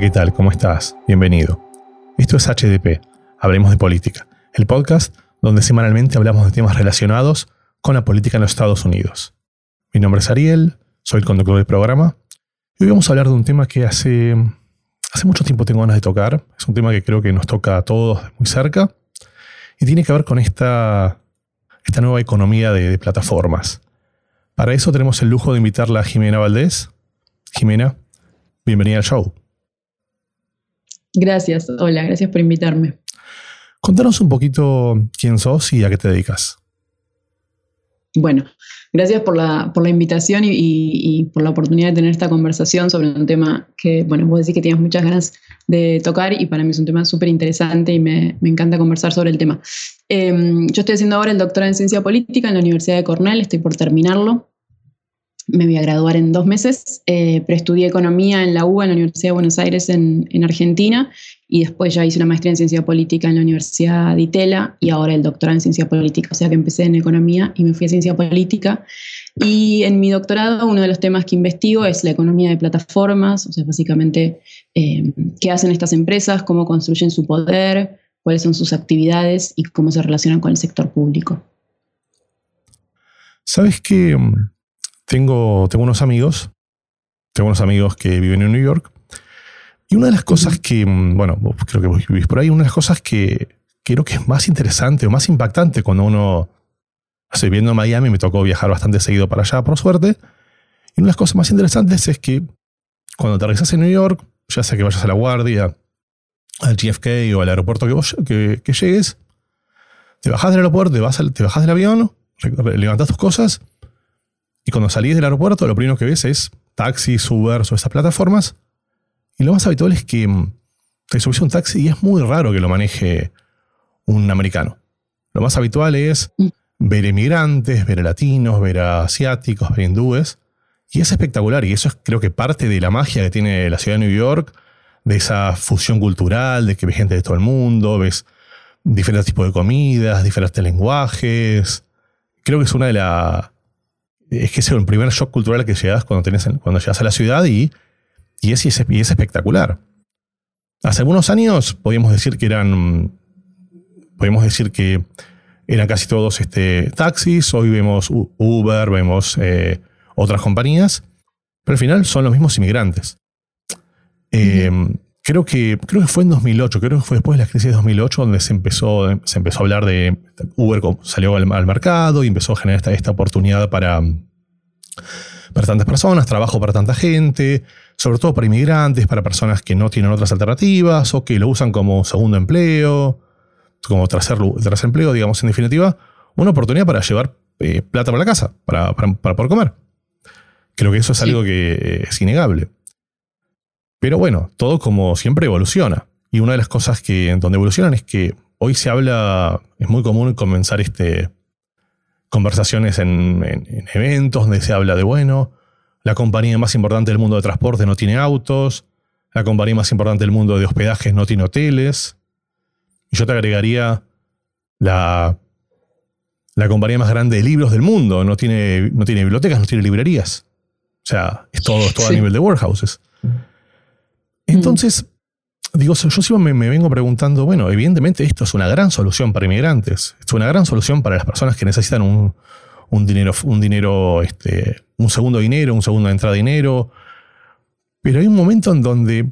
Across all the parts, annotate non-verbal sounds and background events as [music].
¿qué tal? ¿Cómo estás? Bienvenido. Esto es HDP, Hablemos de Política, el podcast donde semanalmente hablamos de temas relacionados con la política en los Estados Unidos. Mi nombre es Ariel, soy el conductor del programa, y hoy vamos a hablar de un tema que hace, hace mucho tiempo tengo ganas de tocar. Es un tema que creo que nos toca a todos muy cerca, y tiene que ver con esta, esta nueva economía de, de plataformas. Para eso tenemos el lujo de invitarla a Jimena Valdés. Jimena, bienvenida al show. Gracias, hola, gracias por invitarme. Contanos un poquito quién sos y a qué te dedicas. Bueno, gracias por la, por la invitación y, por la oportunidad de tener esta conversación sobre un tema que, bueno, vos decís que tienes muchas ganas de tocar y para mí es un tema súper interesante y me, me, encanta conversar sobre el tema. Em, yo estoy haciendo ahora el doctorado en ciencia política en la Universidad de Cornell, estoy por terminarlo me voy a graduar en dos meses, eh, pero estudié economía en la UBA, en la Universidad de Buenos Aires, en, Argentina, y después ya hice una maestría en ciencia política en la Universidad de Itela y ahora el doctorado en ciencia política. O sea que empecé en economía y me fui a ciencia política. Y en mi doctorado uno de los temas que investigo es la economía de plataformas, o sea, básicamente eh, qué hacen estas empresas, cómo construyen su poder, cuáles son sus actividades y cómo se relacionan con el sector público. ¿Sabes qué? Tengo, tengo unos amigos, tengo unos amigos que viven en New York, y una de las cosas que, mm, bueno, creo que vos vivís por ahí, una de las cosas que creo que es más interesante o más impactante cuando uno, estoy viendo Miami, me tocó viajar bastante seguido para allá, por suerte, y una de las cosas más interesantes es que cuando aterrizas en New York, ya sea que vayas a la guardia, al GFK o al aeropuerto que, vos, que, llegues, te bajas del aeropuerto, te, vas te bajas del avión, levantas tus cosas y cuando salís del aeropuerto, lo primero que ves es taxis, Uber o esas plataformas. Y lo más habitual es que mm, te subís a un taxi y es muy raro que lo maneje un americano. Lo más habitual es mm. ver emigrantes, ver a latinos, ver a asiáticos, ver hindúes. Y es espectacular. Y eso es creo que parte de la magia que tiene la ciudad de New York, de esa fusión cultural, de que ves gente de todo el mundo, ves diferentes tipos de comidas, diferentes lenguajes. Creo que es una de, las es que es el primer shock cultural que llegas cuando, tenés, cuando llegas a la ciudad y, y, es, es, espectacular. Hace algunos años podíamos decir que eran, podíamos decir que eran casi todos este, taxis, hoy vemos Uber, vemos eh, otras compañías, pero al final son los mismos inmigrantes. Creo, que, creo que fue en 2008, creo que fue después de la crisis de 2008 donde se empezó, se empezó a hablar de Uber, salió al, mercado y empezó a generar esta, esta oportunidad para, para tantas personas, trabajo para tanta gente, sobre todo para inmigrantes, para personas que no tienen otras alternativas o que lo usan como segundo empleo, como tercer, tercer empleo, digamos, en definitiva, una oportunidad para llevar eh, plata para la casa, para, para, poder comer. Creo que eso es algo que es innegable. Pero bueno, todo como siempre evoluciona. Y una de las cosas que donde evolucionan es que hoy se habla, es muy común comenzar este, conversaciones en, eventos donde se habla de, bueno, la compañía más importante del mundo de transporte no tiene autos, la compañía más importante del mundo de hospedajes no tiene hoteles. Y yo te agregaría la, la compañía más grande de libros del mundo, no tiene, no tiene bibliotecas, no tiene librerías. O sea, es todo, todo a nivel de warehouses. Entonces, digo, yo siempre me, vengo preguntando, bueno, evidentemente esto es una gran solución para inmigrantes, es una gran solución para las personas que necesitan un, dinero, un dinero, este, un segundo dinero, un segundo de entrada de dinero. Pero hay un momento en donde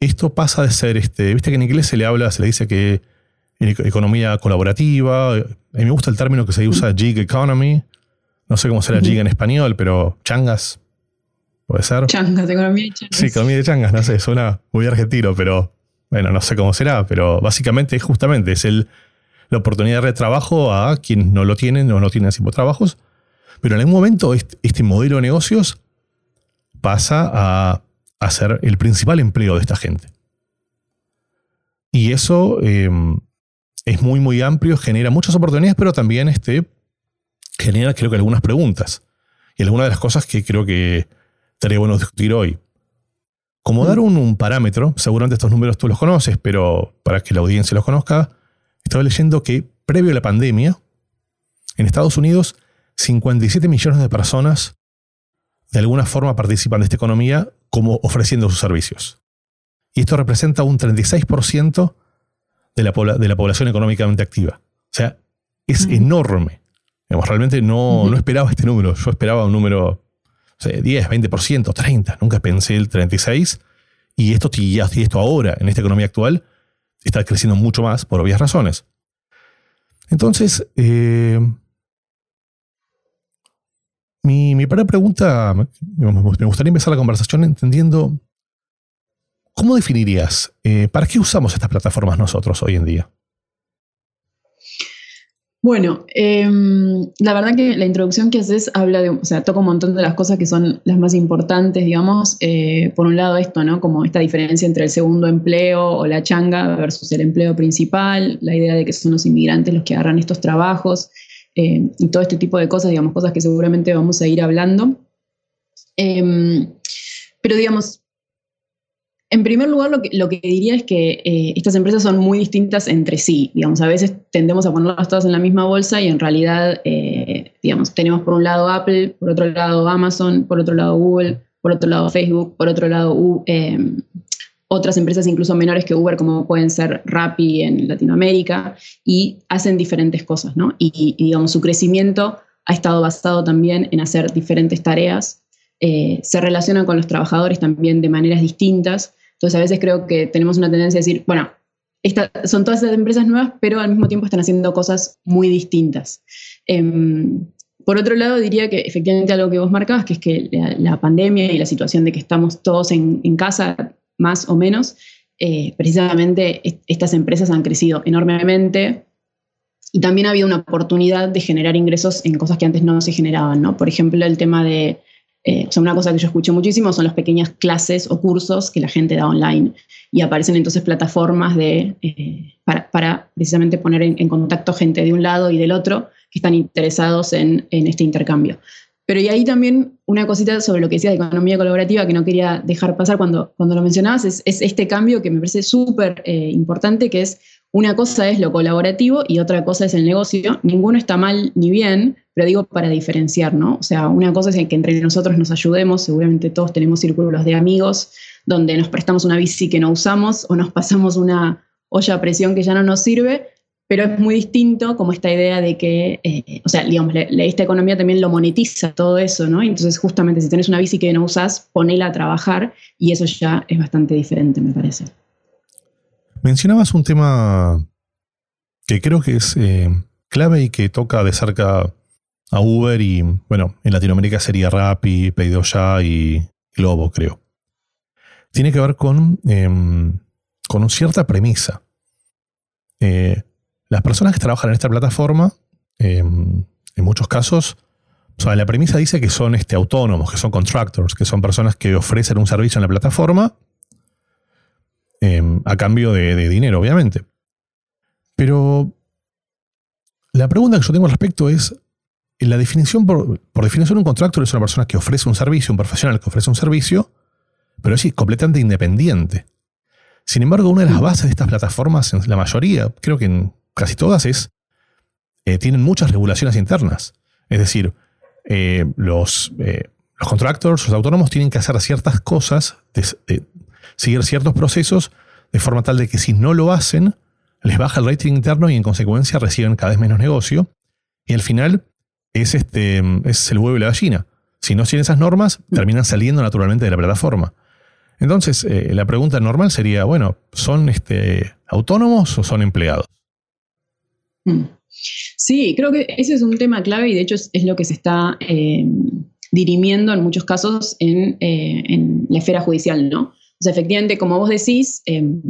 esto pasa de ser, este, viste que en inglés se le habla, se le dice que en economía colaborativa, a mí me gusta el término que se usa gig economy, no sé cómo será gig en español, pero changas, ¿Puede ser? Changas, economía de changas. Sí, economía de changas, no sé, suena muy argentino, pero bueno, no sé cómo será, pero básicamente justamente es el, la oportunidad de trabajo a quienes no lo tienen o no tienen ese tipo de trabajos. Pero en algún momento este, este, modelo de negocios pasa a, a, ser el principal empleo de esta gente. Y eso em, es muy, muy amplio, genera muchas oportunidades, pero también este, genera, creo que, algunas preguntas. Y algunas de las cosas que creo que estaría bueno discutir hoy. Como dar un, parámetro, seguramente estos números tú los conoces, pero para que la audiencia los conozca, estaba leyendo que previo a la pandemia, en Estados Unidos, 57 millones de personas de alguna forma participan de esta economía como ofreciendo sus servicios. y esto representa un 36% de la, de la población económicamente activa. O sea, es enorme. realmente no, no esperaba este número. Yo esperaba un número 10, 20%, 30%. Nunca pensé el 36%. Y esto, y esto ahora, en esta economía actual, está creciendo mucho más por obvias razones. Entonces, eh, mi, mi primera pregunta, me gustaría empezar la conversación entendiendo, ¿cómo definirías, eh, para qué usamos estas plataformas nosotros hoy en día? Bueno, em, la verdad que la introducción que haces habla de, o sea, toca un montón de las cosas que son las más importantes, digamos. Eh, por un lado esto, ¿no? Como esta diferencia entre el segundo empleo o la changa versus el empleo principal, la idea de que son los inmigrantes los que agarran estos trabajos eh, y todo este tipo de cosas, digamos, cosas que seguramente vamos a ir hablando. Em, pero digamos, en primer lugar, lo que, diría es que eh, estas empresas son muy distintas entre sí. Digamos, a veces tendemos a ponerlas todas en la misma bolsa y en realidad, eh, digamos, tenemos por un lado Apple, por otro lado Amazon, por otro lado Google, por otro lado Facebook, por otro lado em, otras empresas incluso menores que Uber, como pueden ser Rappi en Latinoamérica, y hacen diferentes cosas, ¿no? Y, digamos, su crecimiento ha estado basado también en hacer diferentes tareas. Eh, se relacionan con los trabajadores también de maneras distintas entonces a veces creo que tenemos una tendencia a decir, bueno, son todas esas empresas nuevas, pero al mismo tiempo están haciendo cosas muy distintas. Em, por otro lado, diría que efectivamente algo que vos marcabas, que es que la, pandemia y la situación de que estamos todos en, casa, más o menos, eh, precisamente estas empresas han crecido enormemente y también ha habido una oportunidad de generar ingresos en cosas que antes no se generaban, ¿no? Por ejemplo, el tema de eh, una cosa que yo escucho muchísimo son las pequeñas clases o cursos que la gente da online y aparecen entonces plataformas de, eh, para, precisamente poner en, contacto gente de un lado y del otro que están interesados en, este intercambio. Pero y ahí también una cosita sobre lo que decías de economía colaborativa que no quería dejar pasar cuando, cuando lo mencionabas, es, este cambio que me parece súper eh, importante, que es una cosa es lo colaborativo y otra cosa es el negocio. Ninguno está mal ni bien, pero digo para diferenciar, ¿no? O sea, una cosa es que entre nosotros nos ayudemos, seguramente todos tenemos círculos de amigos donde nos prestamos una bici que no usamos o nos pasamos una olla a presión que ya no nos sirve, pero es muy distinto como esta idea de que, eh, o sea, digamos, esta economía también lo monetiza todo eso, ¿no? Entonces, justamente si tienes una bici que no usas, ponela a trabajar y eso ya es bastante diferente, me parece. Mencionabas un tema que creo que es eh, clave y que toca de cerca a Uber y, bueno, en Latinoamérica sería Rappi, Pedido Ya y Globo, creo. Tiene que ver con, em, con cierta premisa. Eh, las personas que trabajan en esta plataforma, em, en muchos casos, o sea, la premisa dice que son este, autónomos, que son contractors, que son personas que ofrecen un servicio en la plataforma Em, a cambio de, dinero, obviamente. Pero la pregunta que yo tengo al respecto es, la definición, por, definición, un contractor es una persona que ofrece un servicio, un profesional que ofrece un servicio, pero es completamente independiente. Sin embargo, una de las bases de estas plataformas, en la mayoría, creo que en casi todas, es eh, tienen muchas regulaciones internas. Es decir, eh, los, eh, los contractors, los autónomos, tienen que hacer ciertas cosas de, seguir ciertos procesos de forma tal de que si no lo hacen, les baja el rating interno y en consecuencia reciben cada vez menos negocio. Y al final es, este, es el huevo y la gallina. Si no siguen esas normas, terminan saliendo naturalmente de la plataforma. Entonces, eh, la pregunta normal sería, bueno, ¿son este, autónomos o son empleados? Mm. Sí, creo que ese es un tema clave y de hecho es, lo que se está eh, dirimiendo en muchos casos en, eh, en, la esfera judicial, ¿no? Efectivamente, como vos decís, em,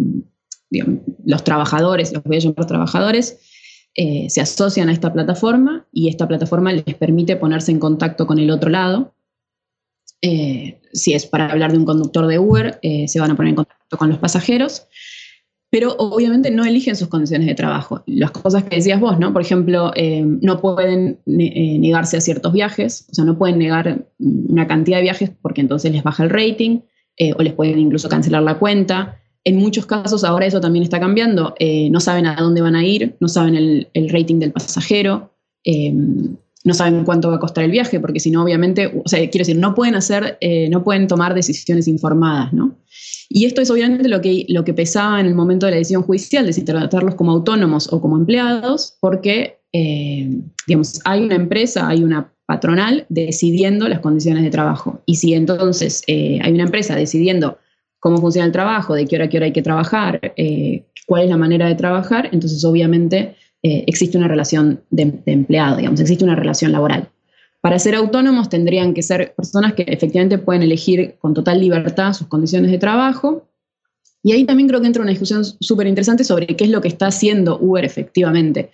los trabajadores, los voy a llamar trabajadores, eh, se asocian a esta plataforma y esta plataforma les permite ponerse en contacto con el otro lado. Eh, si es para hablar de un conductor de Uber, eh, se van a poner en contacto con los pasajeros, pero obviamente no eligen sus condiciones de trabajo. Las cosas que decías vos, ¿no? Por ejemplo, no pueden negarse a ciertos viajes, o sea, no pueden negar una cantidad de viajes porque entonces les baja el rating eh, o les pueden incluso cancelar la cuenta. En muchos casos ahora eso también está cambiando. Eh, no saben a dónde van a ir, no saben el, rating del pasajero. Eh, no saben cuánto va a costar el viaje, porque si no, obviamente, quiero decir, no pueden hacer, no pueden tomar decisiones informadas, ¿no? Y esto es obviamente lo que, lo que pesaba en el momento de la decisión judicial, de si tratarlos como autónomos o como empleados, porque, digamos, hay una empresa, hay una patronal decidiendo las condiciones de trabajo. Y si entonces eh, hay una empresa decidiendo cómo funciona el trabajo, de qué hora a qué hora hay que trabajar, cuál es la manera de trabajar, entonces obviamente eh, existe una relación de, empleado, digamos, existe una relación laboral. Para ser autónomos tendrían que ser personas que efectivamente pueden elegir con total libertad sus condiciones de trabajo. Y ahí también creo que entra una discusión súper interesante sobre qué es lo que está haciendo Uber efectivamente.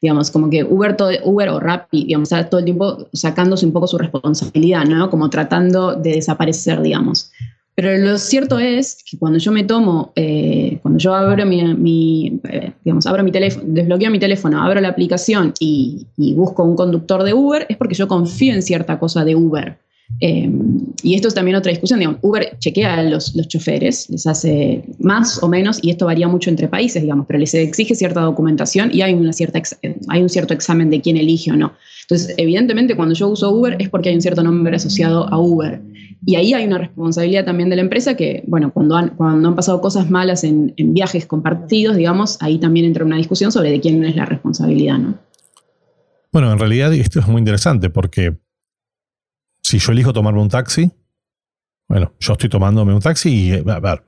Digamos, como que Uber, todo, Uber o Rappi, digamos, está todo el tiempo sacándose un poco su responsabilidad, ¿no? Como tratando de desaparecer, digamos. Pero lo cierto es que cuando yo me tomo, eh, cuando yo abro mi, eh, digamos, abro mi teléfono, desbloqueo mi teléfono, abro la aplicación y, busco un conductor de Uber, es porque yo confío en cierta cosa de Uber. Eh, y esto es también otra discusión. Digamos, Uber chequea a los, los, choferes, les hace más o menos, y esto varía mucho entre países, digamos, pero les exige cierta documentación y hay, una cierta hay un cierto examen de quién elige o no. Entonces, evidentemente, cuando yo uso Uber es porque hay un cierto nombre asociado a Uber. Y ahí hay una responsabilidad también de la empresa que, bueno, cuando han, cuando han pasado cosas malas en, viajes compartidos, digamos, ahí también entra una discusión sobre de quién es la responsabilidad, ¿no? Bueno, en realidad esto es muy interesante porque si yo elijo tomarme un taxi, bueno, yo estoy tomándome un taxi y, a ver,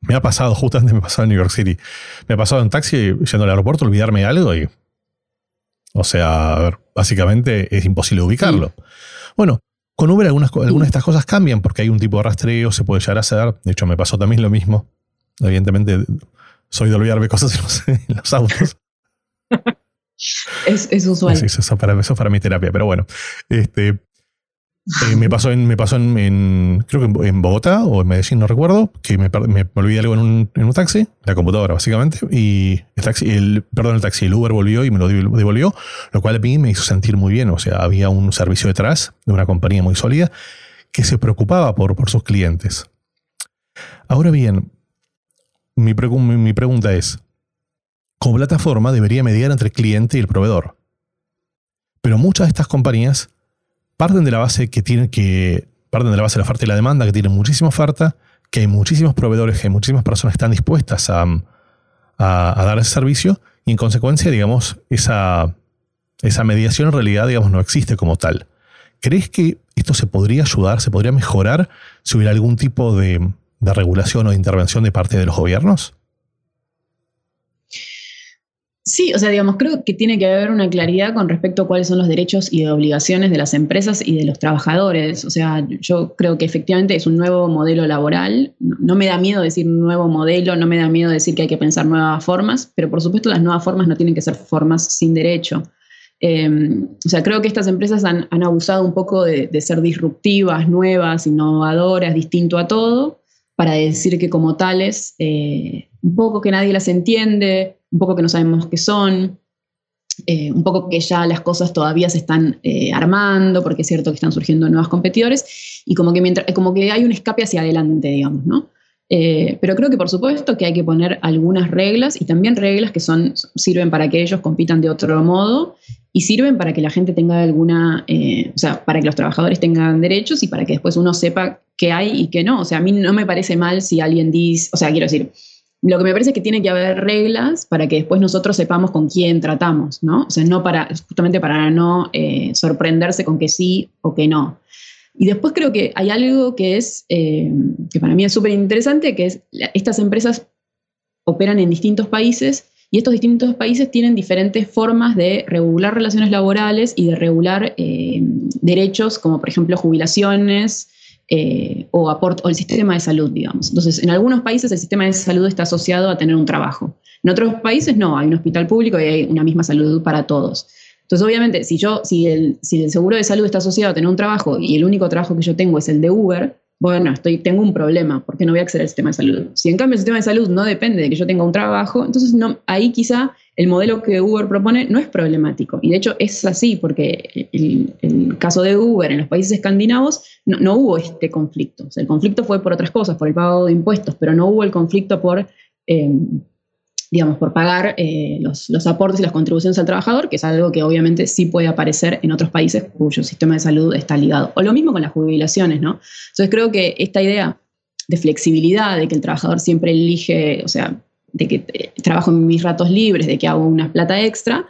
me ha pasado, [laughs] justamente me ha pasado en New York City, me ha pasado en taxi yendo al aeropuerto, olvidarme algo y, o sea, a ver, básicamente es imposible ubicarlo. Bueno, con Uber algunas, algunas de estas cosas cambian porque hay un tipo de rastreo, se puede llegar a hacer. De hecho, me pasó también lo mismo. Evidentemente, soy de olvidarme cosas en [laughs] los, autos. es, es, usual. Sí, eso, para, eso para mi terapia, pero bueno. Este, eh, me pasó, en, me pasó en, creo que en Bogotá o en Medellín, no recuerdo, que me, me, algo en un, taxi, la computadora básicamente, y el taxi, perdón, el taxi, el Uber volvió y me lo devolvió, lo cual a mí me hizo sentir muy bien, o sea, había un servicio detrás de una compañía muy sólida que se preocupaba por, por sus clientes. Ahora bien, mi, mi pregunta es, como plataforma debería mediar entre el cliente y el proveedor, pero muchas de estas compañías parten de la base que tienen que. De la base la oferta y la demanda, que tienen muchísima oferta, que hay muchísimos proveedores, que hay muchísimas personas que están dispuestas a, dar ese servicio, y en consecuencia, digamos, esa, esa mediación en realidad, digamos, no existe como tal. ¿Crees que esto se podría ayudar, se podría mejorar si hubiera algún tipo de, de regulación o de intervención de parte de los gobiernos? Sí, o sea, digamos, creo que tiene que haber una claridad con respecto a cuáles son los derechos y obligaciones de las empresas y de los trabajadores. O sea, yo creo que efectivamente es un nuevo modelo laboral. No, me da miedo decir nuevo modelo, no me da miedo decir que hay que pensar nuevas formas, pero por supuesto las nuevas formas no tienen que ser formas sin derecho. Em, o sea, creo que estas empresas han, abusado un poco de, ser disruptivas, nuevas, innovadoras, distinto a todo, para decir que como tales, eh, un poco que nadie las entiende, un poco que no sabemos qué son, eh, un poco que ya las cosas todavía se están eh, armando, porque es cierto que están surgiendo nuevos competidores, y como que, mientras, como que hay un escape hacia adelante, digamos, ¿no? Pero creo que por supuesto que hay que poner algunas reglas y también reglas que son, sirven para que ellos compitan de otro modo y sirven para que la gente tenga alguna, o sea, para que los trabajadores tengan derechos y para que después uno sepa qué hay y qué no. O sea, a mí no me parece mal si alguien dice, o sea, quiero decir, lo que me parece es que tiene que haber reglas para que después nosotros sepamos con quién tratamos, ¿no? O sea, no para, justamente para no eh, sorprenderse con que sí o que no. Y después creo que hay algo que es, eh, que para mí es súper interesante, que es estas empresas operan en distintos países y estos distintos países tienen diferentes formas de regular relaciones laborales y de regular eh, derechos, como por ejemplo jubilaciones, eh, o, o el sistema de salud, digamos. Entonces, en algunos países el sistema de salud está asociado a tener un trabajo. En otros países no, hay un hospital público y hay una misma salud para todos. Entonces, obviamente, si, yo, si, el, si el seguro de salud está asociado a tener un trabajo y el único trabajo que yo tengo es el de Uber, bueno, estoy, tengo un problema porque no voy a acceder al sistema de salud. Si en cambio el sistema de salud no depende de que yo tenga un trabajo, entonces no, ahí quizá el modelo que Uber propone no es problemático. Y de hecho es así, porque el, el caso de Uber en los países escandinavos no, hubo este conflicto. el conflicto fue por otras cosas, por el pago de impuestos, pero no hubo el conflicto por, eh, digamos, por pagar eh, los, los, aportes y las contribuciones al trabajador, que es algo que obviamente sí puede aparecer en otros países cuyo sistema de salud está ligado. O lo mismo con las jubilaciones, ¿no? Entonces creo que esta idea de flexibilidad, de que el trabajador siempre elige, o sea, de que eh, trabajo en mis ratos libres, de que hago una plata extra,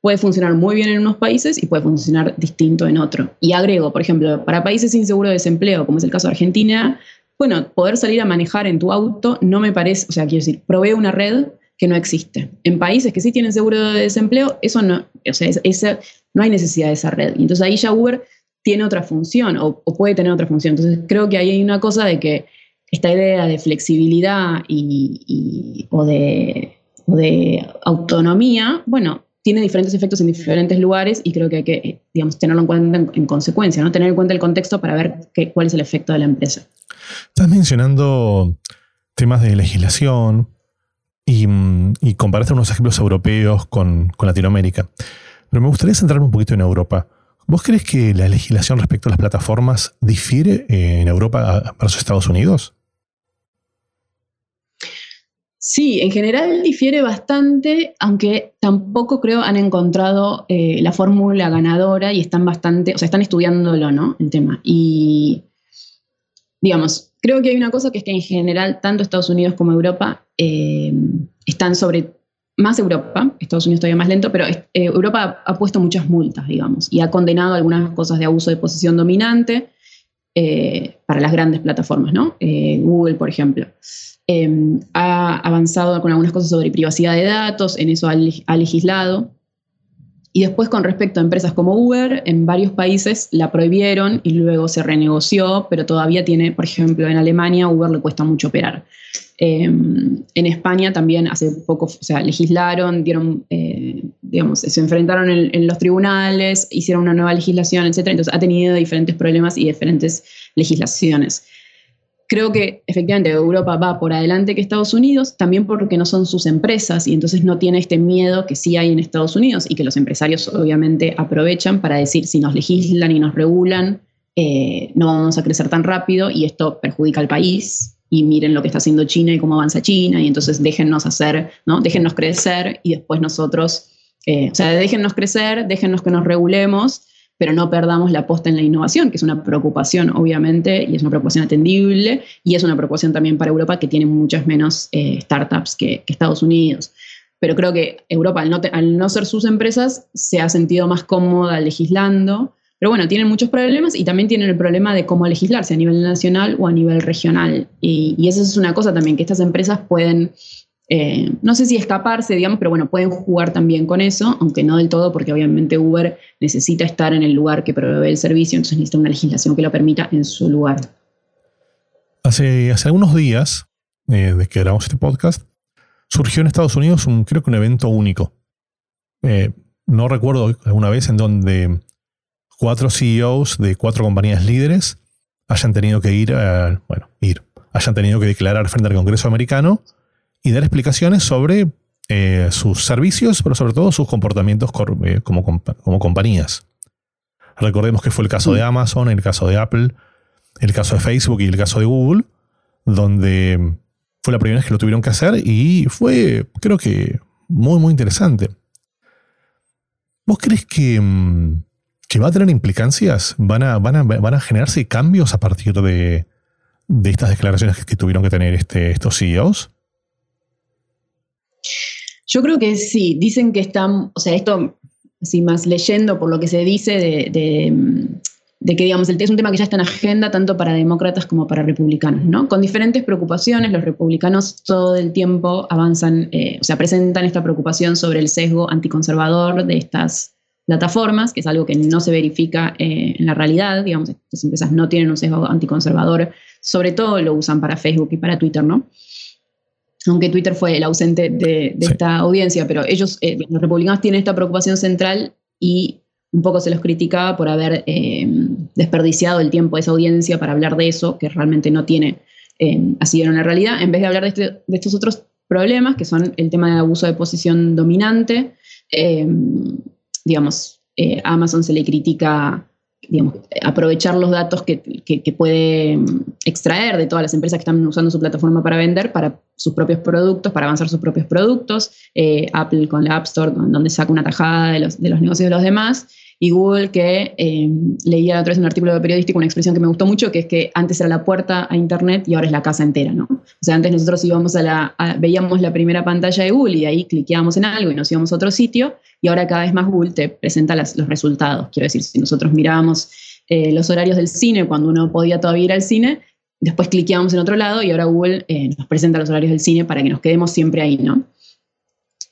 puede funcionar muy bien en unos países y puede funcionar distinto en otro. Y agrego, por ejemplo, para países sin seguro de desempleo, como es el caso de Argentina, bueno, poder salir a manejar en tu auto no me parece, o sea, quiero decir, provee una red que no existe. En países que sí tienen seguro de desempleo, eso no, o sea, no hay necesidad de esa red. Y entonces ahí ya Uber tiene otra función o, puede tener otra función. Entonces creo que ahí hay una cosa de que esta idea de flexibilidad y, o, de, autonomía, bueno, tiene diferentes efectos en diferentes lugares y creo que hay que, digamos, tenerlo en cuenta en, consecuencia, ¿no? Tener en cuenta el contexto para ver qué, cuál es el efecto de la empresa. Estás mencionando temas de legislación, y, y comparaste unos ejemplos europeos con, Latinoamérica. Pero me gustaría centrarme un poquito en Europa. ¿Vos crees que la legislación respecto a las plataformas difiere eh, en Europa versus Estados Unidos? Sí, en general difiere bastante, aunque tampoco creo han encontrado eh, la fórmula ganadora y están bastante, o sea, están estudiándolo, ¿no? El tema. Y, digamos, creo que hay una cosa que es que en general tanto Estados Unidos como Europa eh, están sobre, más Europa, Estados Unidos todavía más lento, pero eh, Europa ha, puesto muchas multas, digamos, y ha condenado algunas cosas de abuso de posición dominante eh, para las grandes plataformas, ¿no? Google, por ejemplo. ha avanzado con algunas cosas sobre privacidad de datos, en eso ha legislado. Y después con respecto a empresas como Uber, en varios países la prohibieron y luego se renegoció, pero todavía tiene, por ejemplo, en Alemania Uber le cuesta mucho operar. Em, en España también hace poco, o sea, legislaron, dieron, eh, digamos, se enfrentaron en, los tribunales, hicieron una nueva legislación, etc. Entonces ha tenido diferentes problemas y diferentes legislaciones. Creo que efectivamente Europa va por adelante que Estados Unidos, también porque no son sus empresas y entonces no tiene este miedo que sí hay en Estados Unidos y que los empresarios obviamente aprovechan para decir si nos legislan y nos regulan, eh, no vamos a crecer tan rápido y esto perjudica al país y miren lo que está haciendo China y cómo avanza China y entonces déjennos hacer, ¿no? déjennos crecer y después nosotros, eh, o sea, déjennos crecer, déjennos que nos regulemos pero no perdamos la posta en la innovación, que es una preocupación, obviamente, y es una preocupación atendible, y es una preocupación también para Europa, que tiene muchas menos eh, startups que, Estados Unidos. Pero creo que Europa, al no, al no ser sus empresas, se ha sentido más cómoda legislando. Pero bueno, tienen muchos problemas y también tienen el problema de cómo legislarse a nivel nacional o a nivel regional. Y, y eso es una cosa también, que estas empresas pueden eh, no sé si escaparse, digamos, pero bueno, pueden jugar también con eso, aunque no del todo, porque obviamente Uber necesita estar en el lugar que provee el servicio, entonces necesita una legislación que lo permita en su lugar. Hace, hace algunos días, eh, de que grabamos este podcast, surgió en Estados Unidos un, creo que un evento único. Eh, no recuerdo alguna vez en donde cuatro CEOs de cuatro compañías líderes hayan tenido que ir, bueno, ir, hayan tenido que declarar frente al Congreso americano y dar explicaciones sobre eh, sus servicios, pero sobre todo sus comportamientos eh, como, como compañías. Recordemos que fue el caso de mm. Amazon, el caso de Apple, el caso de Facebook y el caso de Google, donde fue la primera vez que lo tuvieron que hacer y fue, creo que, muy, muy interesante. ¿Vos crees que, mm, que va a tener implicancias? ¿Van a, van a, van a generarse cambios a partir de, de estas declaraciones que, tuvieron que tener este, estos CEOs? Yo creo que sí, dicen que están, o sea, esto, así más leyendo por lo que se dice de, que, digamos, el es un tema que ya está en agenda tanto para demócratas como para republicanos, ¿no? Con diferentes preocupaciones, los republicanos todo el tiempo avanzan, eh, o sea, presentan esta preocupación sobre el sesgo anticonservador de estas plataformas, que es algo que no se verifica eh, en la realidad, digamos, estas empresas no tienen un sesgo anticonservador, sobre todo lo usan para Facebook y para Twitter, ¿no? aunque Twitter fue el ausente de, esta audiencia, pero ellos, eh, los republicanos, tienen esta preocupación central y un poco se los criticaba por haber eh, desperdiciado el tiempo de esa audiencia para hablar de eso, que realmente no tiene eh, así en la realidad, en vez de hablar de, este, de, estos otros problemas, que son el tema de abuso de posición dominante. Digamos, a Amazon se le critica aprovechar los datos que, puede mm, extraer de todas las empresas que están usando su plataforma para vender para sus propios productos, para avanzar sus propios productos. Eh, Apple con la App Store, donde saca una tajada de los, de los negocios de los demás y Google que eh, leía otra vez un artículo periodístico una expresión que me gustó mucho, que es que antes era la puerta a Internet y ahora es la casa entera, ¿no? O sea, antes nosotros íbamos a la, veíamos la primera pantalla de Google y ahí cliqueábamos en algo y nos íbamos a otro sitio y ahora cada vez más Google te presenta los resultados. Quiero decir, si nosotros mirábamos eh, los horarios del cine cuando uno podía todavía ir al cine, después cliqueábamos en otro lado y ahora Google eh, nos presenta los horarios del cine para que nos quedemos siempre ahí, ¿no?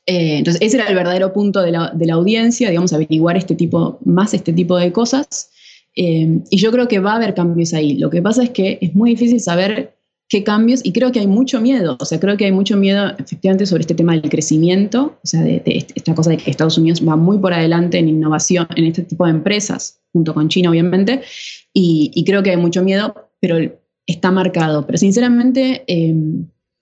Eh, entonces, ese era el verdadero punto de la, audiencia, digamos, averiguar este tipo, más este tipo de cosas. Eh, y yo creo que va a haber cambios ahí. Lo que pasa es que es muy difícil saber qué cambios, y creo que hay mucho miedo, o sea, creo que hay mucho miedo efectivamente sobre este tema del crecimiento, o sea, de, esta cosa de que Estados Unidos va muy por adelante en innovación, en este tipo de empresas, junto con China, obviamente, y, creo que hay mucho miedo, pero está marcado. Pero sinceramente, eh,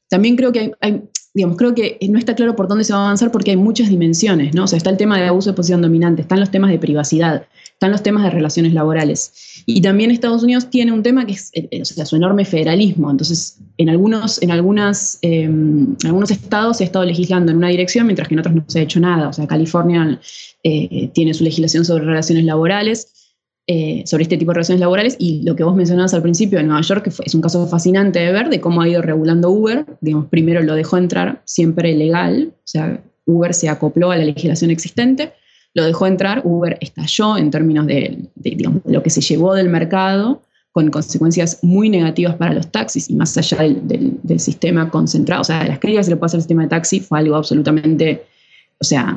también creo que hay, digamos, creo que no está claro por dónde se va a avanzar porque hay muchas dimensiones, ¿no? O sea, está el tema de abuso de posición dominante, están los temas de privacidad, están los temas de relaciones laborales. Y también Estados Unidos tiene un tema que es eh, sea, su enorme federalismo. Entonces, en algunos, en algunas, em, algunos estados se ha estado legislando en una dirección, mientras que en otros no se ha hecho nada. O sea, California eh, tiene su legislación sobre relaciones laborales eh, sobre este tipo de relaciones laborales y lo que vos mencionabas al principio de Nueva York, que es un caso fascinante de ver de cómo ha ido regulando Uber. Digamos, primero lo dejó entrar siempre legal, o sea, Uber se acopló a la legislación existente, lo dejó entrar, Uber estalló en términos de, lo que se llevó del mercado, con consecuencias muy negativas para los taxis y más allá del, sistema concentrado, o sea, las críticas que le pasa al sistema de taxi fue algo absolutamente, o sea,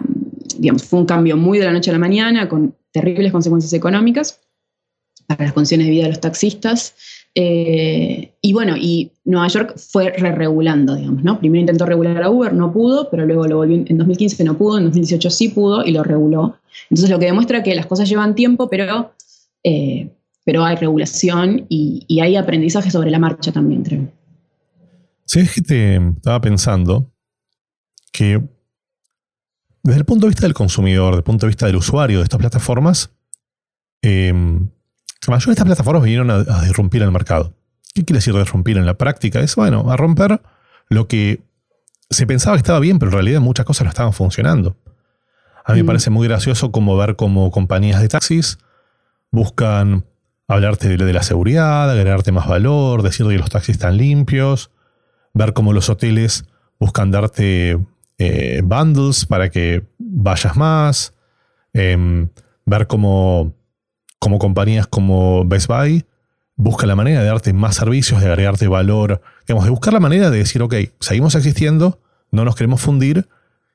digamos, fue un cambio muy de la noche a la mañana, con terribles consecuencias económicas para las condiciones de vida de los taxistas. Eh, y bueno, y Nueva York fue re-regulando, digamos, ¿no? Primero intentó regular a Uber, no pudo, pero luego lo volvió, en 2015 no pudo, en 2018 sí pudo y lo reguló. Entonces lo que demuestra que las cosas llevan tiempo, pero, eh, pero hay regulación y, hay aprendizaje sobre la marcha también, creo. Sí, es que te estaba pensando que desde el punto de vista del consumidor, desde el punto de vista del usuario de estas plataformas, eh, la mayoría de estas plataformas vinieron a, a disrumpir el mercado. ¿Qué quiere decir disrumpir en la práctica? Es, bueno, a romper lo que se pensaba que estaba bien, pero en realidad muchas cosas no estaban funcionando. A mí me mm. parece muy gracioso como ver cómo compañías de taxis buscan hablarte de, la seguridad, agregarte más valor, decir que los taxis están limpios, ver cómo los hoteles buscan darte eh, bundles para que vayas más, em, ver cómo, como compañías como Best Buy buscan la manera de darte más servicios, de agregarte valor, digamos, de buscar la manera de decir, ok, seguimos existiendo, no nos queremos fundir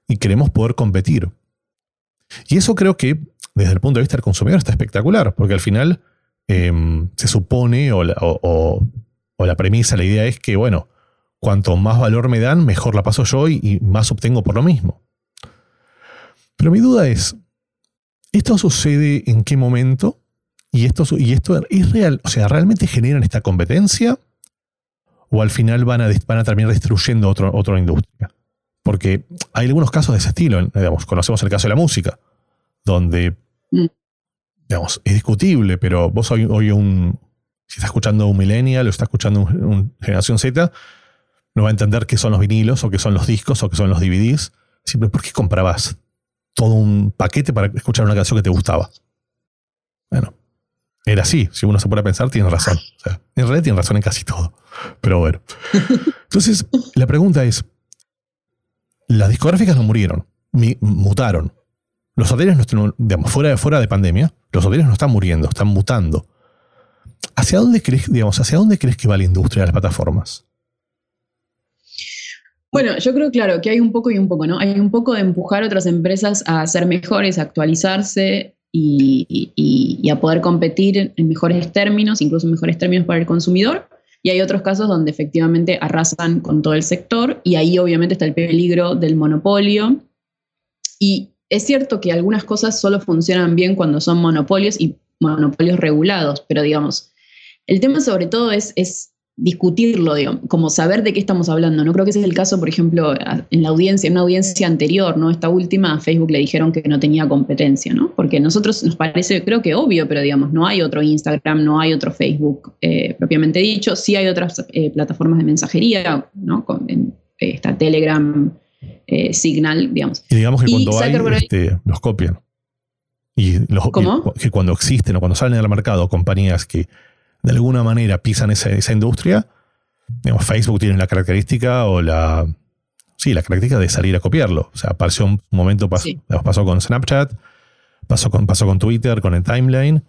y queremos poder competir. Y eso creo que desde el punto de vista del consumidor está espectacular, porque al final em, se supone, o la premisa, la idea es que, bueno, Cuanto más valor me dan, mejor la paso yo y, más obtengo por lo mismo. Pero mi duda es, ¿esto sucede en qué momento? ¿Y esto, y esto es real? O sea, ¿realmente generan esta competencia? ¿O al final van a, van a terminar destruyendo otro, otra industria? Porque hay algunos casos de ese estilo. Digamos, conocemos el caso de la música, donde mm. digamos, es discutible, pero vos hoy, hoy un, si estás escuchando un millennial o estás escuchando una generación Z, no va a entender qué son los vinilos o qué son los discos o qué son los DVDs. Siempre, ¿por qué comprabas todo un paquete para escuchar una canción que te gustaba? Bueno, era así. Si uno se puede pensar, tiene razón. en realidad tiene razón en casi todo. Pero bueno. [laughs] Entonces, la pregunta es, las discográficas no murieron, mutaron. Los hoteles, no, digamos, fuera, fuera de pandemia, los hoteles no están muriendo, están mutando. ¿Hacia dónde crees, digamos, hacia dónde crees que va la industria de las plataformas? Bueno, yo creo, claro, que hay un poco y un poco, ¿no? Hay un poco de empujar a otras empresas a ser mejores, a actualizarse y, a poder competir en mejores términos, incluso mejores términos para el consumidor. Y hay otros casos donde efectivamente arrasan con todo el sector y ahí obviamente está el peligro del monopolio. Y es cierto que algunas cosas solo funcionan bien cuando son monopolios y monopolios regulados, pero digamos, el tema sobre todo es, es discutirlo, digamos, como saber de qué estamos hablando. No creo que ese es el caso, por ejemplo, en la audiencia, en una audiencia anterior, ¿no? Esta última, a Facebook le dijeron que no tenía competencia, ¿no? Porque a nosotros nos parece, creo que obvio, pero digamos, no hay otro Instagram, no hay otro Facebook eh, propiamente dicho. Sí hay otras eh, plataformas de mensajería, ¿no? Con, esta Telegram, eh, Signal, digamos. Y digamos que cuando hay, este, los copian. Y los, ¿Cómo? que cuando existen o cuando salen al mercado compañías que de alguna manera pisan esa, esa industria, digamos, Facebook tiene la característica o la, sí, la característica de salir a copiarlo. O sea, apareció un momento, pasó, pasó con Snapchat, pasó con, pasó con Twitter, con el timeline,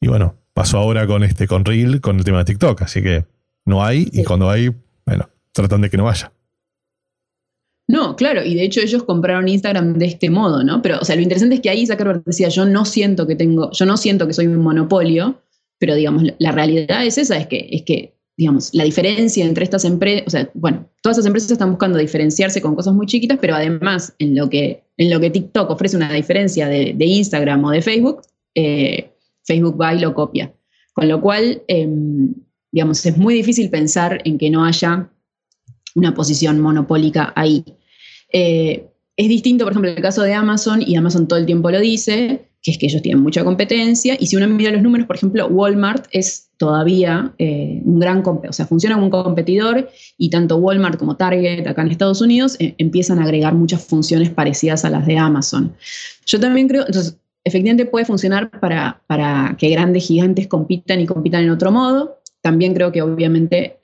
y bueno, pasó ahora con este, con Reel, con el tema de TikTok. Así que no hay, y cuando hay, bueno, tratan de que no vaya. No, claro, y de hecho ellos compraron Instagram de este modo, ¿no? Pero, o sea, lo interesante es que ahí Zuckerberg decía, yo no siento que tengo, yo no siento que soy un monopolio, pero digamos, la realidad es esa, es que, es que digamos, la diferencia entre estas empresas, o sea, bueno, todas esas empresas están buscando diferenciarse con cosas muy chiquitas, pero además en lo que, en lo que TikTok ofrece una diferencia de, Instagram o de Facebook, eh, Facebook va y lo copia. Con lo cual, em, digamos, es muy difícil pensar en que no haya una posición monopólica ahí. Eh, es distinto, por ejemplo, el caso de Amazon, y Amazon todo el tiempo lo dice, que es que ellos tienen mucha competencia, y si uno mira los números, por ejemplo, Walmart es todavía eh, un gran, o sea, funciona como un competidor, y tanto Walmart como Target acá en Estados Unidos eh, empiezan a agregar muchas funciones parecidas a las de Amazon. Yo también creo, entonces, efectivamente puede funcionar para, para que grandes gigantes compitan y compitan en otro modo, también creo que obviamente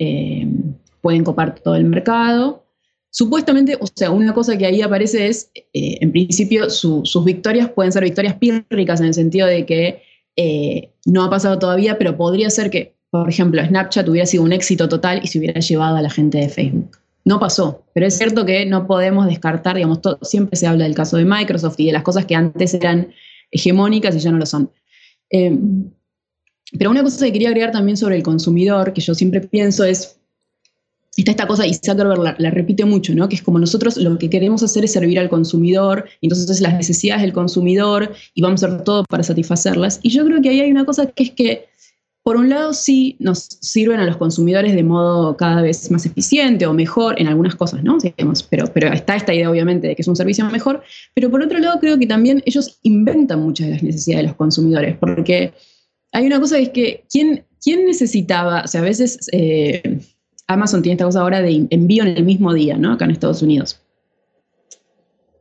pueden copar todo el mercado, Supuestamente, o sea, una cosa que ahí aparece es, eh, en principio, sus victorias pueden ser victorias pírricas en el sentido de que eh, no ha pasado todavía, pero podría ser que, por ejemplo, Snapchat hubiera sido un éxito total y se hubiera llevado a la gente de Facebook. No pasó, pero es cierto que no podemos descartar, digamos, siempre se habla del caso de Microsoft y de las cosas que antes eran hegemónicas y ya no lo son. Eh, pero una cosa que quería agregar también sobre el consumidor, que yo siempre pienso es, está esta cosa, y Zuckerberg la, repite mucho, ¿no? que es como nosotros lo que queremos hacer es servir al consumidor, entonces las necesidades del consumidor, y vamos a hacer todo para satisfacerlas. Y yo creo que ahí hay una cosa que es que, por un lado, sí nos sirven a los consumidores de modo cada vez más eficiente o mejor en algunas cosas, ¿no? pero, pero está esta idea, obviamente, de que es un servicio mejor, pero por otro lado, creo que también ellos inventan muchas de las necesidades de los consumidores, porque hay una cosa que es que, ¿quién, quién necesitaba, o sea, a veces... Eh, Amazon tiene esta cosa ahora de envío en el mismo día, ¿no? Acá en Estados Unidos.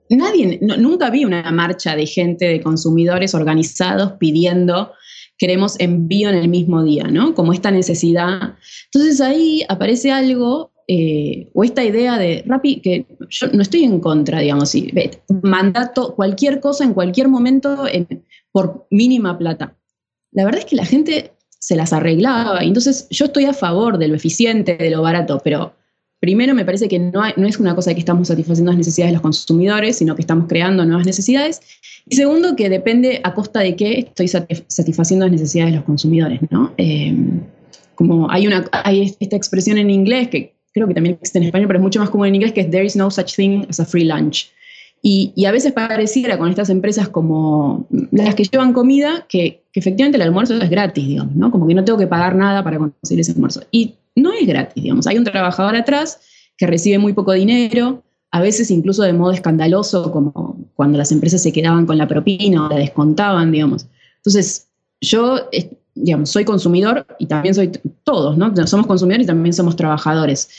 Nadie, nunca vi una marcha de gente, de consumidores organizados pidiendo queremos envío en el mismo día, ¿no? Como esta necesidad. Entonces ahí aparece algo, eh, o esta idea de Rappi, que yo no estoy en contra, digamos, si mandato cualquier cosa en cualquier momento por mínima plata. La verdad es que la gente se las arreglaba. Entonces yo estoy a favor de lo eficiente, de lo barato, pero primero me parece que no, no es una cosa que estamos satisfaciendo las necesidades de los consumidores, sino que estamos creando nuevas necesidades. Y segundo, que depende a costa de qué estoy satisfaciendo las necesidades de los consumidores. ¿no? Em, como hay, una, hay esta expresión en inglés que creo que también existe en español, pero es mucho más común en inglés, que es there is no such thing as a free lunch. Y, a veces pareciera con estas empresas como las que llevan comida que, efectivamente el almuerzo es gratis, digamos, ¿no? Como que no tengo que pagar nada para conseguir ese almuerzo. Y no es gratis, digamos. Hay un trabajador atrás que recibe muy poco dinero, a veces incluso de modo escandaloso, como cuando las empresas se quedaban con la propina o la descontaban, digamos. Entonces, yo, digamos, soy consumidor y también soy todos, ¿no? Somos consumidores y también somos trabajadores.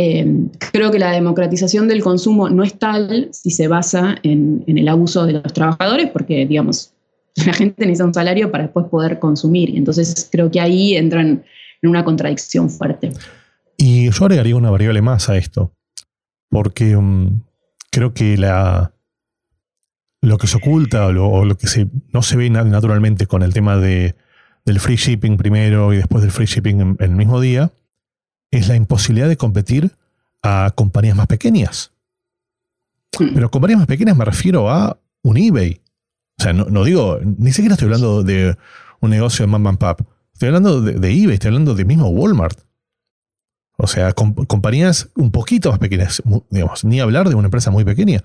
Eh, creo que la democratización del consumo no es tal si se basa en, el abuso de los trabajadores, porque, digamos, [laughs] la gente necesita un salario para después poder consumir. Entonces, creo que ahí entran en una contradicción fuerte. Y yo agregaría una variable más a esto, porque um, creo que la, lo que se oculta o lo, que se, no se ve naturalmente con el tema de, del free shipping primero y después del free shipping en el mismo día, es la imposibilidad de competir a compañías más pequeñas. Hmm. Pero compañías más pequeñas me refiero a un eBay. O sea, no, digo, ni siquiera estoy hablando de un negocio de Mom Pop. Estoy hablando de, eBay, estoy hablando de mismo Walmart. O sea, compañías un poquito más pequeñas, digamos, ni hablar de una empresa muy pequeña.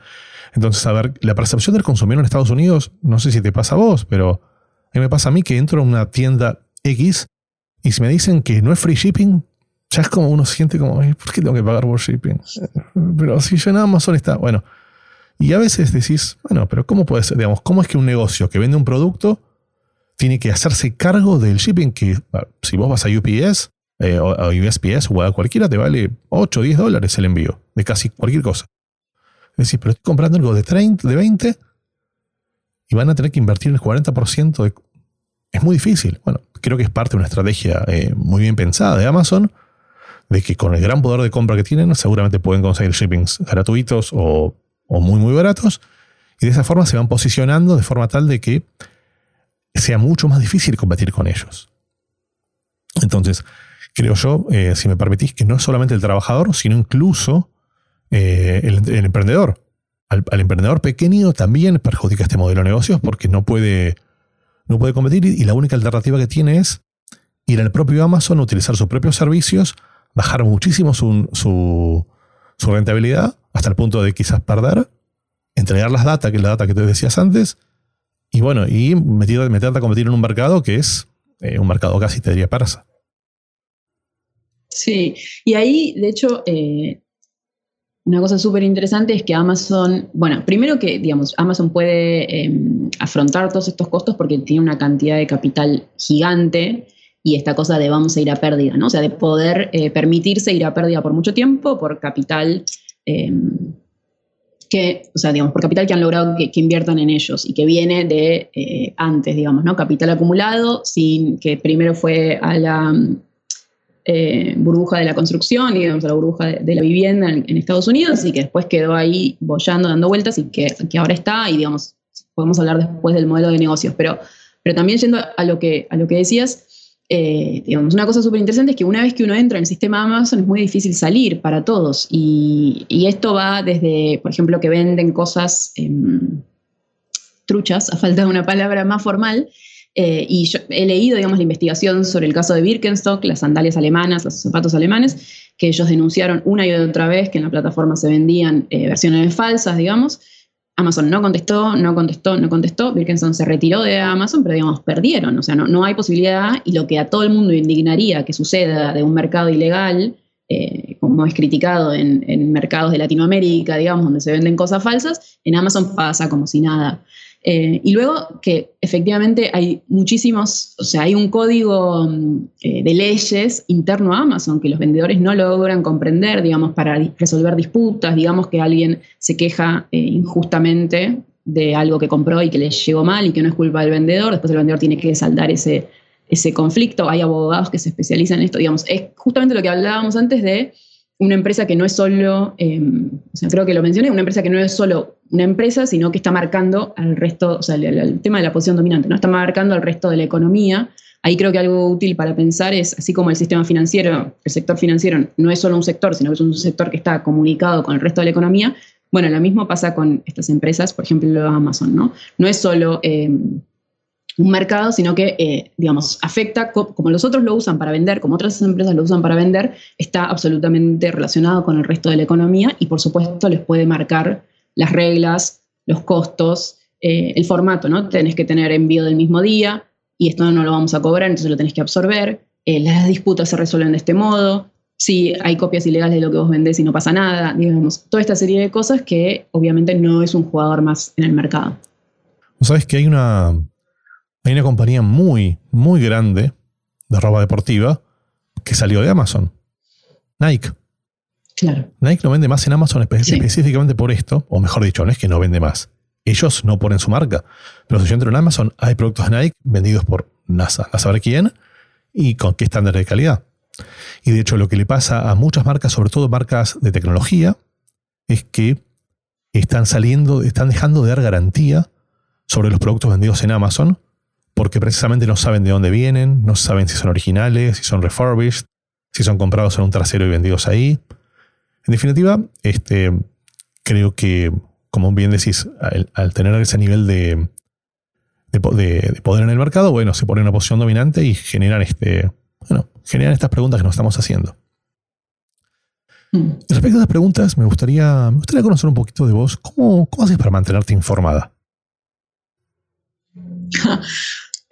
Entonces, a ver, la percepción del consumidor en Estados Unidos, no sé si te pasa a vos, pero a mí me pasa a mí que entro a una tienda X y si me dicen que no es free shipping, ya es como uno siente como, ¿por qué tengo que pagar por shipping? Pero si yo en Amazon está, bueno. Y a veces decís, bueno, pero ¿cómo puede ser? Digamos, ¿cómo es que un negocio que vende un producto tiene que hacerse cargo del shipping que si vos vas a UPS eh, o a USPS o a cualquiera te vale 8 o 10 dólares el envío de casi cualquier cosa? Decir, pero estoy comprando algo de 30, de 20 y van a tener que invertir el 40% de... Es muy difícil. Bueno, creo que es parte de una estrategia eh, muy bien pensada de Amazon de que con el gran poder de compra que tienen, seguramente pueden conseguir shippings gratuitos o, muy, muy baratos. Y de esa forma se van posicionando de forma tal de que sea mucho más difícil competir con ellos. Entonces, creo yo, eh, si me permitís, que no es solamente el trabajador, sino incluso eh, el, emprendedor. Al, emprendedor pequeño también perjudica este modelo de negocios porque no puede, no puede competir y la única alternativa que tiene es ir al propio Amazon, utilizar sus propios servicios bajar muchísimo su, su, rentabilidad hasta el punto de quizás perder, entregar las datas, que es la data que te decías antes, y bueno, y meterte a competir en un mercado que es eh, un mercado casi, te diría, persa. Sí, y ahí, de hecho, eh, una cosa súper interesante es que Amazon, bueno, primero que, digamos, Amazon puede em, afrontar todos estos costos porque tiene una cantidad de capital gigante y esta cosa de vamos a ir a pérdida, ¿no? O sea, de poder eh, permitirse ir a pérdida por mucho tiempo por capital em, que, o sea, digamos, por capital que han logrado que, inviertan en ellos y que viene de eh, antes, digamos, ¿no? Capital acumulado, sin que primero fue a la eh, burbuja de la construcción, digamos, a la burbuja de, la vivienda en, Estados Unidos y que después quedó ahí bollando, dando vueltas y que, que ahora está y, digamos, podemos hablar después del modelo de negocios, pero, pero también yendo a lo que, a lo que decías, eh, digamos, una cosa súper interesante es que una vez que uno entra en el sistema Amazon es muy difícil salir para todos. Y, esto va desde, por ejemplo, que venden cosas em, truchas, a falta de una palabra más formal. Eh, y yo he leído, digamos, la investigación sobre el caso de Birkenstock, las sandalias alemanas, los zapatos alemanes, que ellos denunciaron una y otra vez que en la plataforma se vendían eh, versiones falsas, digamos. Amazon no contestó, no contestó, no contestó. Birkenstock se retiró de Amazon, pero digamos, perdieron. O sea, no, no hay posibilidad. Y lo que a todo el mundo indignaría que suceda de un mercado ilegal, eh, como es criticado en, en, mercados de Latinoamérica, digamos, donde se venden cosas falsas, en Amazon pasa como si nada. Eh, y luego que efectivamente hay muchísimos, o sea, hay un código mm, eh, de leyes interno a Amazon que los vendedores no logran comprender, digamos, para resolver disputas, digamos que alguien se queja eh, injustamente de algo que compró y que le llegó mal y que no es culpa del vendedor, después el vendedor tiene que saldar ese, ese conflicto, hay abogados que se especializan en esto, digamos, es justamente lo que hablábamos antes de una empresa que no es solo, em, o sea, creo que lo mencioné, una empresa que no es solo una empresa, sino que está marcando al resto, o sea, el, tema de la posición dominante, ¿no? Está marcando al resto de la economía. Ahí creo que algo útil para pensar es, así como el sistema financiero, el sector financiero no es solo un sector, sino que es un sector que está comunicado con el resto de la economía, bueno, lo mismo pasa con estas empresas, por ejemplo, Amazon, ¿no? No es solo... Em, un mercado, sino que, eh, digamos, afecta, como los otros lo usan para vender, como otras empresas lo usan para vender, está absolutamente relacionado con el resto de la economía y, por supuesto, les puede marcar las reglas, los costos, eh, el formato, ¿no? Tenés que tener envío del mismo día y esto no lo vamos a cobrar, entonces lo tenés que absorber. Eh, las disputas se resuelven de este modo. Si hay copias ilegales de lo que vos vendés y no pasa nada, digamos, toda esta serie de cosas que obviamente no es un jugador más en el mercado. ¿Sabes que hay una, hay una compañía muy, muy grande de ropa deportiva que salió de Amazon. Nike. Claro. Nike no vende más en Amazon específicamente por esto, o mejor dicho, no es que no vende más. Ellos no ponen su marca. Pero si yo entro en Amazon, hay productos Nike vendidos por NASA, a saber quién, y con qué estándar de calidad. Y de hecho, lo que le pasa a muchas marcas, sobre todo marcas de tecnología, es que están saliendo, están dejando de dar garantía sobre los productos vendidos en Amazon porque precisamente no saben de dónde vienen, no saben si son originales, si son refurbished, si son comprados en un trasero y vendidos ahí. En definitiva, este, creo que, como bien decís, al, tener ese nivel de, de, poder en el mercado, bueno, se pone en una posición dominante y generan, este, bueno, generan estas preguntas que nos estamos haciendo. Mm. Respecto a las preguntas, me gustaría, me gustaría conocer un poquito de vos. ¿Cómo, cómo haces para mantenerte informada? [laughs]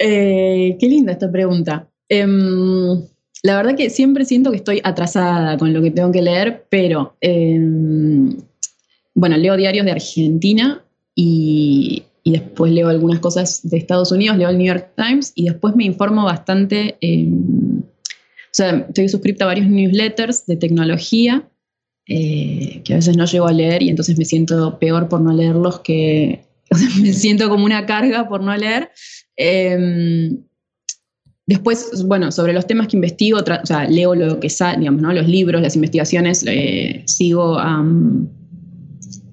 Eh, qué linda esta pregunta. Em, la verdad que siempre siento que estoy atrasada con lo que tengo que leer, pero em, bueno, leo diarios de Argentina y, después leo algunas cosas de Estados Unidos, leo el New York Times y después me informo bastante. o sea, estoy suscripta a varios newsletters de tecnología eh, que a veces no llego a leer y entonces me siento peor por no leerlos que. [laughs] Me siento como una carga por no leer. Em, Después, bueno, sobre los temas que investigo, o sea, leo lo que sale, digamos, los libros, las investigaciones, eh, sigo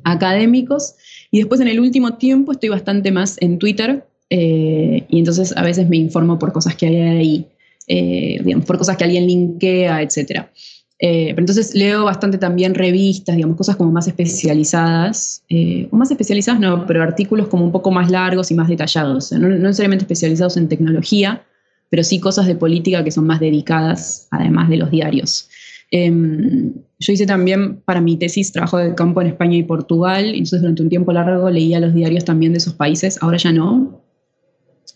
académicos. Y después en el último tiempo estoy bastante más en Twitter eh, y entonces a veces me informo por cosas que hay ahí, eh, digamos, por cosas que alguien linkea, pero entonces leo bastante también revistas, digamos, cosas como más especializadas, o más especializadas no, pero artículos como un poco más largos y más detallados, no necesariamente especializados en tecnología, pero sí cosas de política que son más dedicadas, además de los diarios. Em, yo hice también para mi tesis trabajo de campo en España y Portugal, entonces durante un tiempo largo leía los diarios también de esos países, ahora ya no,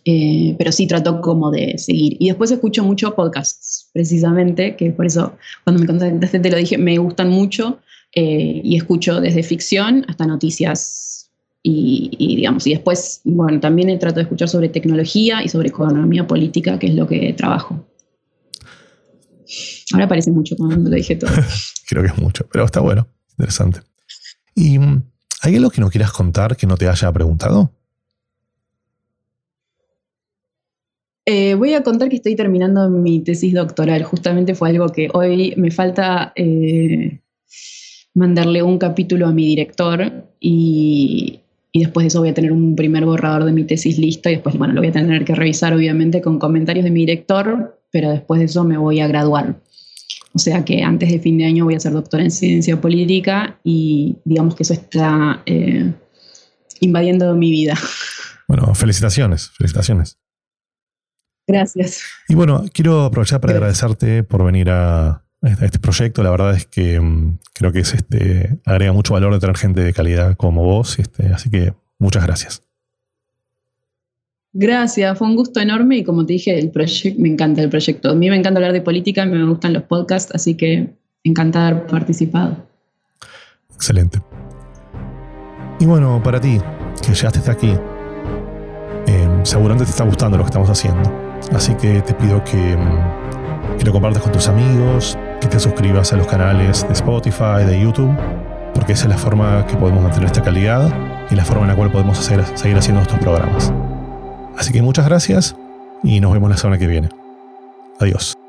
eh, pero sí trato como de seguir. Y después escucho mucho podcasts, precisamente, que por eso cuando me contactaste te lo dije, me gustan mucho eh, y escucho desde ficción hasta noticias y, digamos, y después, bueno, también trato de escuchar sobre tecnología y sobre economía política, que es lo que trabajo. Ahora parece mucho cuando lo dije todo. [laughs] Creo que es mucho, pero está bueno, interesante. ¿Y hay algo que no quieras contar que no te haya preguntado? Eh, voy a contar que estoy terminando mi tesis doctoral. Justamente fue algo que hoy me falta eh, mandarle un capítulo a mi director y, y después de eso voy a tener un primer borrador de mi tesis listo y después, bueno, lo voy a tener que revisar obviamente con comentarios de mi director, pero después de eso me voy a graduar. O sea que antes de fin de año voy a ser doctora en ciencia política y digamos que eso está eh, invadiendo mi vida. Bueno, felicitaciones, felicitaciones. Gracias. Y bueno, quiero aprovechar para agradecerte por venir a, este proyecto. La verdad es que mm, creo que es este, agrega mucho valor de tener gente de calidad como vos. Este, así que muchas gracias. Gracias, fue un gusto enorme y como te dije, el me encanta el proyecto. A mí me encanta hablar de política, me gustan los podcasts, así que encantada de haber participado. Excelente. Y bueno, para ti, que llegaste hasta aquí, eh, seguramente te está gustando lo que estamos haciendo. Así que te pido que mm, que lo compartas con tus amigos, que te suscribas a los canales de Spotify, de YouTube, porque esa es la forma que podemos mantener esta calidad y la forma en la cual podemos seguir haciendo estos programas. Así que muchas gracias y nos vemos la semana que viene. Adiós.